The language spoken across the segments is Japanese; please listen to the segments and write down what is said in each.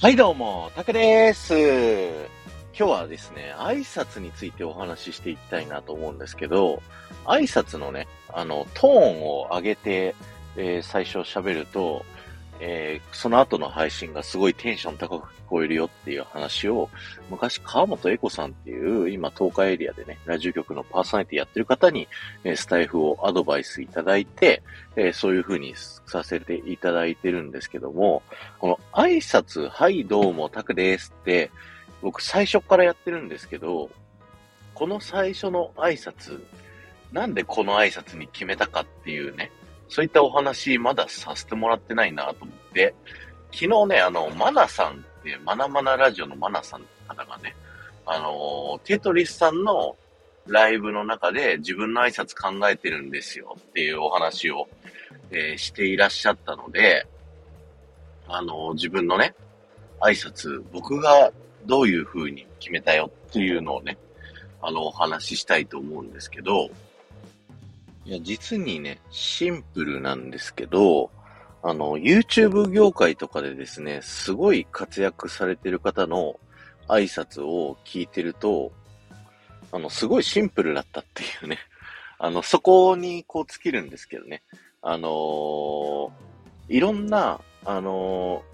はい、どうも、たけです。今日はですね、挨拶についてお話ししていきたいなと思うんですけど、挨拶のね、あの、トーンを上げて、えー最初喋ると、えーその後の配信がすごいテンション高く聞こえるよっていう話を、昔川本恵子さんっていう、今東海エリアでね、ラジオ局のパーソナリティやってる方に、えースタイフをアドバイスいただいて、えーそういう風にさせていただいてるんですけども、この挨拶、はい、どうも、タクですって、僕最初からやってるんですけど、この最初の挨拶、なんでこの挨拶に決めたかっていうね、そういったお話まださせてもらってないなと思って、昨日ね、あの、マナさんって、マナマナラジオのマナさんって方がね、あの、テトリスさんのライブの中で自分の挨拶考えてるんですよっていうお話を、えーしていらっしゃったので、あの、自分のね、挨拶、僕がどういう風に決めたよっていうのをね、あの、お話ししたいと思うんですけど、いや、実にね、シンプルなんですけど、あの、YouTube 業界とかでですね、すごい活躍されてる方の挨拶を聞いてると、あの、すごいシンプルだったっていうね、あの、そこにこう尽きるんですけどね、あのーいろんな、あの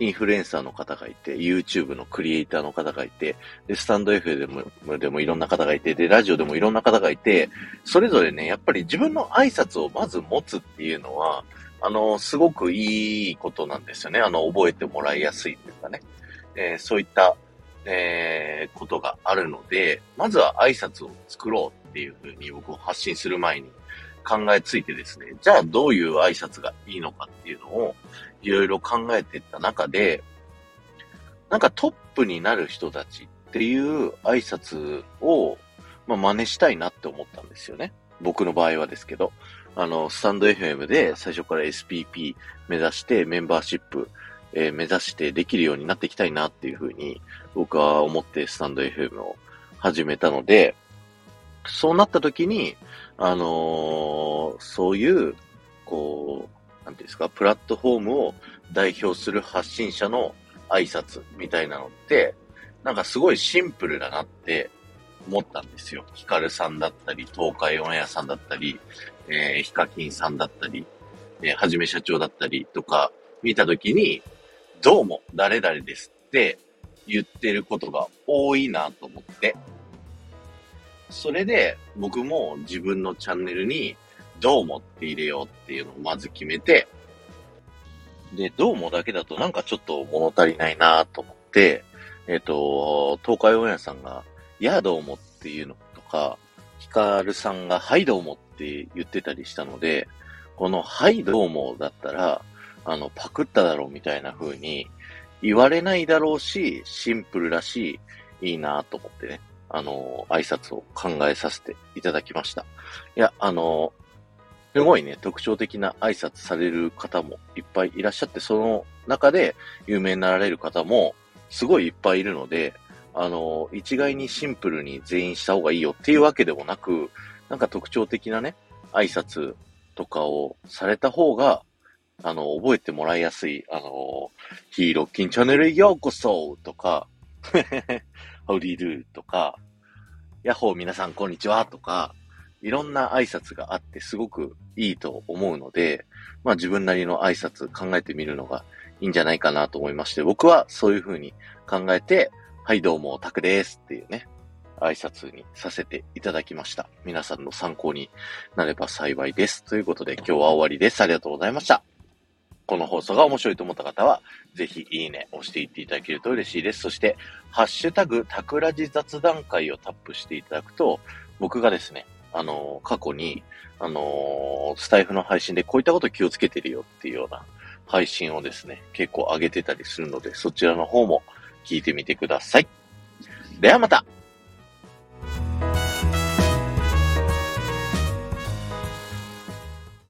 インフルエンサーの方がいて、YouTube のクリエイターの方がいて、で、スタンド F でも、でもいろんな方がいて、で、ラジオでもいろんな方がいて、それぞれね、やっぱり自分の挨拶をまず持つっていうのは、あのすごくいいことなんですよね。あの、覚えてもらいやすいっていうかね。えーそういった、えーことがあるので、まずは挨拶を作ろうっていうふうに僕を発信する前に考えついてですね、じゃあどういう挨拶がいいのかっていうのをいろいろ考えていった中で、なんかトップになる人たちっていう挨拶を、まあ、真似したいなって思ったんですよね。僕の場合はですけど、あの、スタンド FM で最初から SPP 目指してメンバーシップ、えー目指してできるようになっていきたいなっていうふうに僕は思ってスタンド FM を始めたので、そうなった時に、あのーそういう、こう、なんていうんですか、プラットフォームを代表する発信者の挨拶みたいなのって、なんかすごいシンプルだなって思ったんですよ。ヒカルさんだったり、東海オンエアさんだったり、えーヒカキンさんだったり、えーはじめ社長だったりとか見た時に、どうも、誰々ですって言ってることが多いなと思って、それで僕も自分のチャンネルにどうもって入れようっていうのをまず決めて、で、どうもだけだとなんかちょっと物足りないなと思って、えっ、と、東海オンエアさんが、やどうもっていうのとか、ヒカルさんが、はいどうもって言ってたりしたので、この、はいどうもだったら、あの、パクっただろうみたいな風に言われないだろうし、シンプルだし、いいなと思ってね、あの、挨拶を考えさせていただきました。いや、あの、すごいね、特徴的な挨拶される方もいっぱいいらっしゃって、その中で有名になられる方もすごいいっぱいいるので、あの、一概にシンプルに全員した方がいいよっていうわけでもなく、なんか特徴的なね、挨拶とかをされた方が、あの、覚えてもらいやすい、あの、ヒーローキンチャンネルへようこそとか、ハウディドゥとか、ヤッホー皆さんこんにちはとか、いろんな挨拶があってすごくいいと思うので、まあ自分なりの挨拶考えてみるのがいいんじゃないかなと思いまして、僕はそういう風に考えて、はいどうも、タクですっていうね、挨拶にさせていただきました。皆さんの参考になれば幸いです。ということで今日は終わりです。ありがとうございました。この放送が面白いと思った方は、ぜひいいね押していっていただけると嬉しいです。そして、ハッシュタグ、タクラジ雑談会をタップしていただくと、僕がですね、あの、過去に、あの、スタイフの配信でこういったこと気をつけてるよっていうような配信をですね、結構上げてたりするので、そちらの方も聞いてみてください。ではまた